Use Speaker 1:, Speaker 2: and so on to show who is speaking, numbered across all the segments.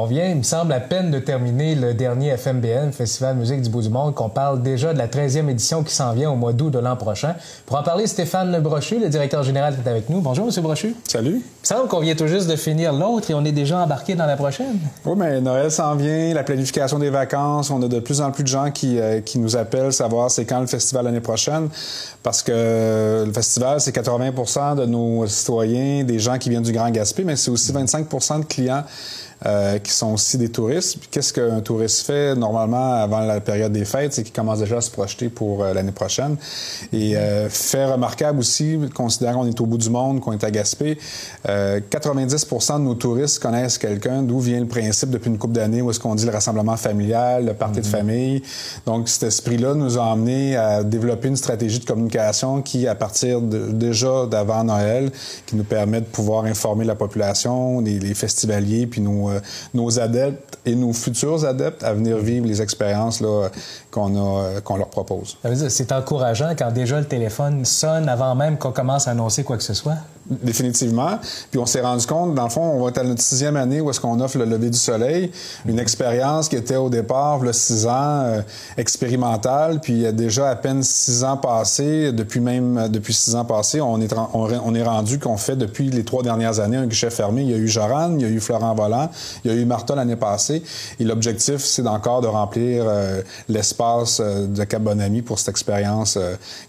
Speaker 1: On vient, il me semble, à peine de terminer le dernier FMBN, Festival Musique du Bout du Monde, qu'on parle déjà de la 13e édition qui s'en vient au mois d'août de l'an prochain. Pour en parler, Stéphane Brochu, le directeur général, est avec nous. Bonjour, M. Brochu.
Speaker 2: Salut.
Speaker 1: Il me semble qu'on vient tout juste de finir l'autre et on est déjà embarqué dans la prochaine.
Speaker 2: Oui, mais Noël s'en vient, la planification des vacances. On a de plus en plus de gens qui, euh, qui nous appellent savoir c'est quand le festival l'année prochaine. Parce que le festival, c'est 80% de nos citoyens, des gens qui viennent du Grand Gaspé, mais c'est aussi 25% de clients euh, qui sont aussi des touristes. Qu'est-ce qu'un touriste fait normalement avant la période des fêtes? C'est qu'il commence déjà à se projeter pour euh, l'année prochaine. Et euh, fait remarquable aussi, considérant qu'on est au bout du monde, qu'on est à Gaspé, 90 de nos touristes connaissent quelqu'un d'où vient le principe depuis une couple d'années où est-ce qu'on dit le rassemblement familial, le party de mm-hmm. famille. Donc cet esprit-là nous a amené à développer une stratégie de communication qui, à partir de, déjà d'avant Noël, qui nous permet de pouvoir informer la population, les, les festivaliers, puis nous euh, nos, adeptes et nos futurs adeptes à venir vivre les expériences qu'on qu'on leur propose.
Speaker 1: C'est encourageant quand déjà le téléphone sonne avant même qu'on commence à annoncer quoi que ce soit?
Speaker 2: Définitivement. Puis on s'est rendu compte, dans le fond, on va être à notre sixième année où est-ce qu'on offre le lever du soleil, une expérience qui était au départ, le six ans, euh, expérimentale. Puis il y a déjà à peine six ans passés, depuis même depuis six ans passés, on est on, est rendu qu'on fait depuis les trois dernières années un guichet fermé. Il y a eu Joran, il y a eu Florent Volant, il y a eu Martha l'année passée. Et l'objectif, c'est encore de remplir euh, l'espace euh, de Cap Bonami pour cette expérience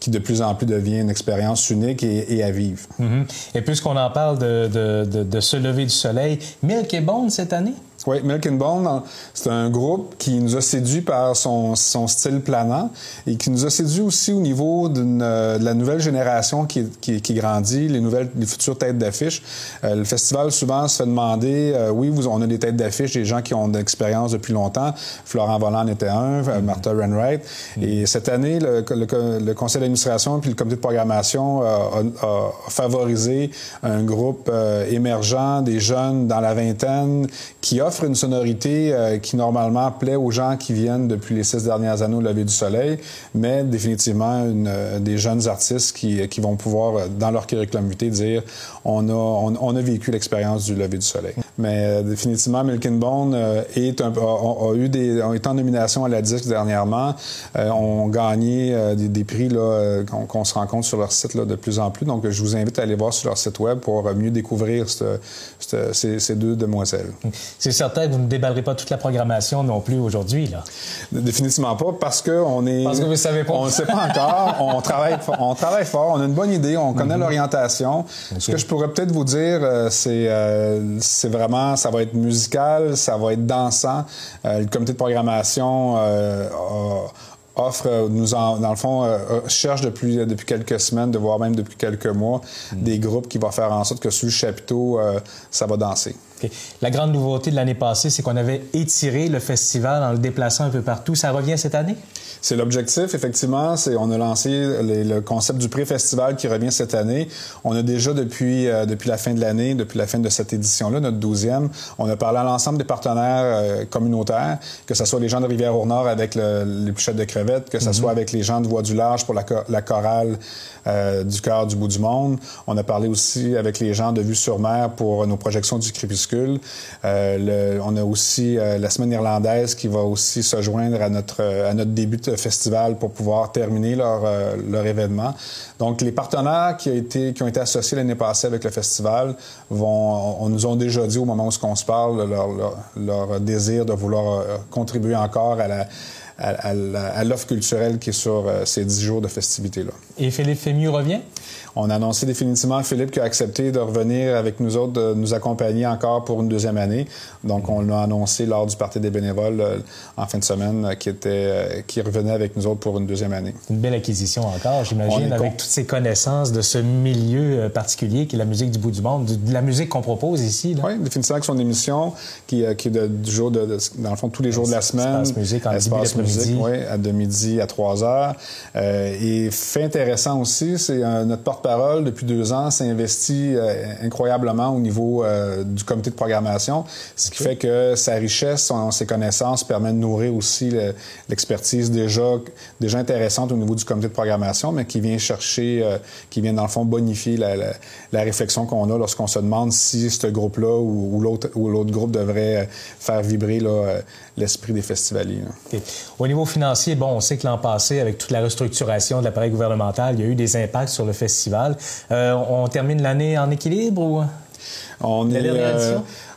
Speaker 2: qui de plus en plus devient une expérience unique et, à vivre.
Speaker 1: Mm-hmm. Et puisqu'on en parle de, de, se lever du soleil, Milk est bon cette année?
Speaker 2: Oui, Milk and Bone, c'est un groupe qui nous a séduit par son, son, style planant et qui nous a séduit aussi au niveau euh, de la nouvelle génération qui, qui, qui, grandit, les nouvelles, les futures têtes d'affiche. Euh, le festival souvent se fait demander, euh, oui, vous, on a des têtes d'affiche, des gens qui ont de l'expérience depuis longtemps. Florent Volant en était un, mm-hmm. Martha Renwright. Mm-hmm. Et cette année, le, le, conseil d'administration puis le comité de programmation a, a, favorisé un groupe émergent, des jeunes dans la vingtaine qui offrent une sonorité euh, qui normalement plaît aux gens qui viennent depuis les six dernières années au lever du soleil, mais définitivement euh, des jeunes artistes qui, qui, vont pouvoir, euh, dans leur curriculum vitae, dire on a, on, a vécu l'expérience du lever du soleil. Mais définitivement, Milk Bone est un, a, eu des, ont été en nomination à la disque dernièrement, ont gagné des, prix là, qu'on, se rend compte sur leur site là, de plus en plus. Donc, je vous invite à aller voir sur leur site web pour mieux découvrir ces, ces, deux demoiselles.
Speaker 1: C'est certain que vous ne déballerez pas toute la programmation non plus aujourd'hui, là.
Speaker 2: Définitivement pas, parce que on est.
Speaker 1: Parce que vous savez pas.
Speaker 2: On ne sait pas encore. on travaille, on travaille fort. On a une bonne idée. On connaît mhm. l'orientation. Ce que je pourrais peut-être vous dire, euh, c'est, euh, c'est vraiment, ça va être musical, ça va être dansant. Euh, le comité de programmation offre, nous en, dans le fond, cherche depuis, depuis quelques semaines, de voir même depuis quelques mois, mhm. des groupes qui vont faire en sorte que sous le chapiteau, ça va danser.
Speaker 1: La grande nouveauté de l'année passée, c'est qu'on avait étiré le festival en le déplaçant un peu partout. Ça revient cette année?
Speaker 2: C'est l'objectif, effectivement. C'est on a lancé le concept du pré-festival qui revient cette année. On a déjà depuis euh, depuis la fin de l'année, depuis la fin de cette édition-là, notre douzième, on a parlé à l'ensemble des partenaires euh, communautaires, que ce soit les gens de Rivière-au-Nord avec les bouchettes de crevettes, que ce mm-hmm. soit avec les gens de Voie du Large pour la, la chorale euh, du cœur du bout du monde. On a parlé aussi avec les gens de Vue sur mer pour nos projections du crépuscule. Le, on a aussi la semaine irlandaise qui va aussi se joindre à notre à notre début de festival pour pouvoir terminer leur, euh, leur événement. Donc, les partenaires qui, ont été, qui ont été associés l'année passée avec le festival vont, on, nous ont déjà dit au moment où on se parle leur, leur, leur désir de vouloir euh, contribuer encore à la, à, l'offre culturelle qui est sur euh, ces dix jours de festivités-là.
Speaker 1: Et Philippe Fémieux revient?
Speaker 2: On a annoncé définitivement Philippe qui a accepté de revenir avec nous autres, de nous accompagner encore pour une deuxième année. Donc, on l'a annoncé lors du Parti des bénévoles euh, en fin de semaine, euh, qui, était, qui revenait avec nous autres pour une deuxième année.
Speaker 1: Une belle acquisition encore, j'imagine, avec toutes ces connaissances de ce milieu particulier qui est la musique du bout du monde, de la musique qu'on propose ici. Là.
Speaker 2: Oui, définitivement, avec son émission qui, qui est de, du jour de, dans le fond, tous les jours de la semaine.
Speaker 1: Espace musique en
Speaker 2: Espace musique, oui, à de midi à 3 heures. et fait intéressant aussi, c'est notre porte porte-parole, depuis deux ans, s'est investi incroyablement au niveau du comité de programmation, ce qui fait que sa richesse, ses connaissances permettent de nourrir aussi l'expertise déjà, déjà intéressante au niveau du comité de programmation, mais qui vient chercher, qui vient dans le fond bonifier la, la, réflexion qu'on a lorsqu'on se demande si ce groupe-là ou, l'autre ou l'autre groupe devrait faire vibrer l'esprit des festivaliers.
Speaker 1: Au niveau financier, bon, on sait que l'an passé, avec toute la restructuration de l'appareil gouvernemental, il y a eu des impacts sur le festival. Euh, on termine l'année en équilibre ou?
Speaker 2: On est,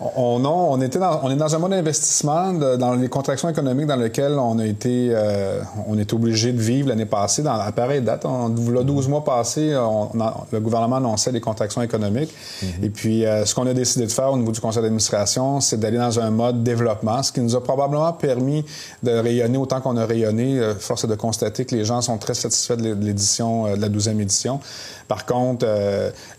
Speaker 2: on, on, était dans, on est dans un mode d'investissement dans les contractions économiques dans lesquelles on a été, euh, on est obligé de vivre l'année passée. Dans la pareille date, on, le 12 mois passés, le gouvernement annonçait les contractions économiques. Mm-hmm. Et puis, euh, ce qu'on a décidé de faire au niveau du conseil d'administration, c'est d'aller dans un mode développement, ce qui nous a probablement permis de rayonner autant qu'on a rayonné. Euh, force est de constater que les gens sont très satisfaits de l'édition, de la 12e édition. Par contre,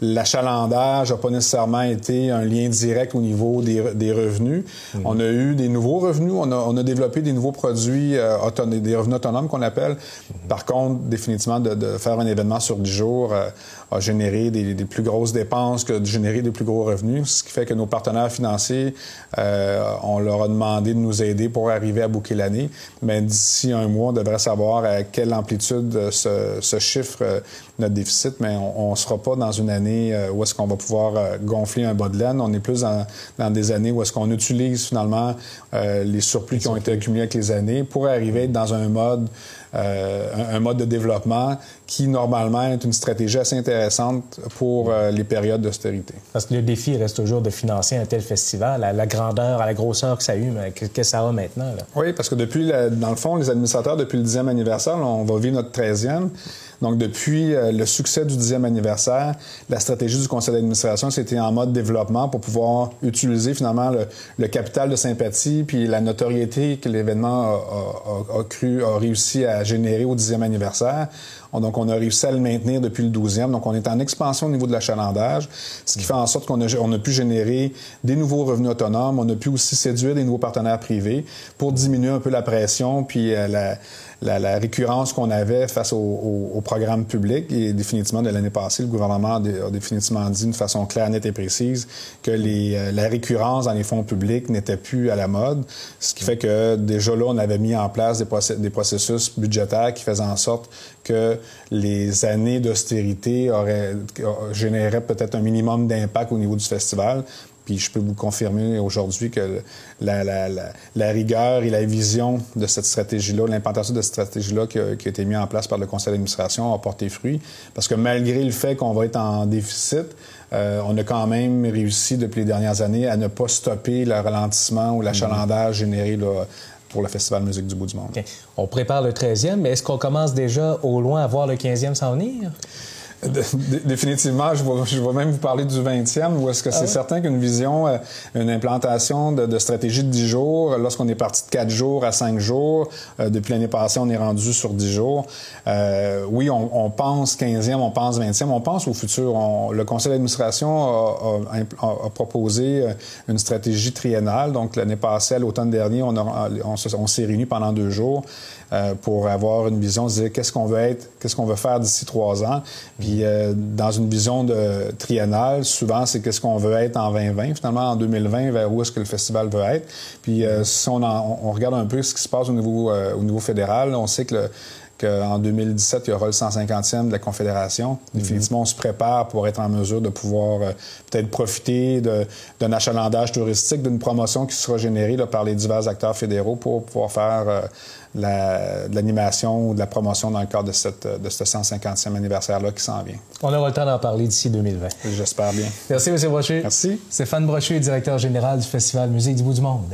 Speaker 2: l'achalandage n'a pas nécessairement été un lien direct au niveau des, revenus. Mhm. On a eu des nouveaux revenus, on a, développé des nouveaux produits euh, autonomes, des revenus autonomes qu'on appelle. Mhm. Par contre, définitivement, de, faire un événement sur 10 jours euh, a généré des, plus grosses dépenses que de générer des plus gros revenus, ce qui fait que nos partenaires financiers, euh, on leur a demandé de nous aider pour arriver à boucler l'année. Mais d'ici un mois, on devrait savoir à quelle amplitude ce, chiffre notre déficit, mais on ne sera pas dans une année où est-ce qu'on va pouvoir gonfler un bas de laine. On est plus dans, dans des années où est-ce qu'on utilise finalement euh, les surplus qui ont été accumulés avec les années pour arriver dans un mode, euh, un, mode de développement qui normalement est une stratégie assez intéressante pour euh, les périodes d'austérité.
Speaker 1: Parce que le défi reste toujours de financer un tel festival à la grandeur, à la grosseur que ça a eu, mais que, ça a maintenant. Là.
Speaker 2: Oui, parce que depuis, dans le fond, les administrateurs, depuis le 10e anniversaire, on va vivre notre 13e. Donc, depuis le succès du 10e anniversaire, la stratégie du conseil d'administration, c'était en mode développement pour pouvoir utiliser finalement le, capital de sympathie puis la notoriété que l'événement a, cru, a réussi à générer au 10e anniversaire. Donc, on a réussi à le maintenir depuis le 12e. Donc, on est en expansion au niveau de l'achalandage, ce qui fait en sorte qu'on a, on a pu générer des nouveaux revenus autonomes. On a pu aussi séduire des nouveaux partenaires privés pour diminuer un peu la pression puis euh, la, la, récurrence qu'on avait face au, au, programme public. Et définitivement, de l'année passée, le gouvernement a, définitivement dit d'une façon claire, nette et précise que les, euh, la récurrence dans les fonds publics n'était plus à la mode. Ce qui fait que déjà là, on avait mis en place des processus budgétaires qui faisaient en sorte que les années d'austérité généraient peut-être un minimum d'impact au niveau du festival. Puis je peux vous confirmer aujourd'hui que la, rigueur et la vision de cette stratégie-là, l'implantation de cette stratégie-là qui, a été mise en place par le conseil d'administration a porté fruit. Parce que malgré le fait qu'on va être en déficit, euh, on a quand même réussi depuis les dernières années à ne pas stopper le ralentissement ou l'achalandage généré là, pour le Festival Musique du Bout du Monde.
Speaker 1: On prépare le 13e, mais est-ce qu'on commence déjà au loin à voir le 15e s'en venir?
Speaker 2: Définitivement, je vais, je vais, même vous parler du 20e, où est-ce que c'est ah certain qu'une vision, euh, une implantation de, stratégie de 10 jours, lorsqu'on est parti de 4 jours à 5 jours, euh, depuis l'année passée, on est rendu sur 10 jours. Euh, oui, on, pense 15e, on pense 20e, on pense au futur. le conseil d'administration a, a, proposé une stratégie triennale. Donc, l'année passée, à l'automne dernier, on, on, on s'est réunis pendant deux jours. Euh, pour avoir une vision, dire qu'est-ce qu'on veut être, qu'est-ce qu'on veut faire d'ici trois ans. Puis euh, dans une vision de triennale, souvent c'est qu'est-ce qu'on veut être en 2020, finalement en 2020, vers où est-ce que le festival veut être. Puis euh, si on, on, regarde un peu ce qui se passe au niveau, au niveau fédéral, on sait que le, qu'en 2017, il y aura le 150e de la Confédération. Mhm. Définitivement, on se prépare pour être en mesure de pouvoir euh, peut-être profiter d'un achalandage touristique, d'une promotion qui sera générée par les divers acteurs fédéraux pour pouvoir faire euh, la, de l'animation ou de la promotion dans le cadre de, cette, de ce 150e anniversaire-là qui s'en vient.
Speaker 1: On aura le temps d'en parler d'ici 2020.
Speaker 2: J'espère bien.
Speaker 1: Merci, M. Brochu.
Speaker 2: Merci.
Speaker 1: Stéphane Brochu, directeur général du Festival Musique du bout du monde.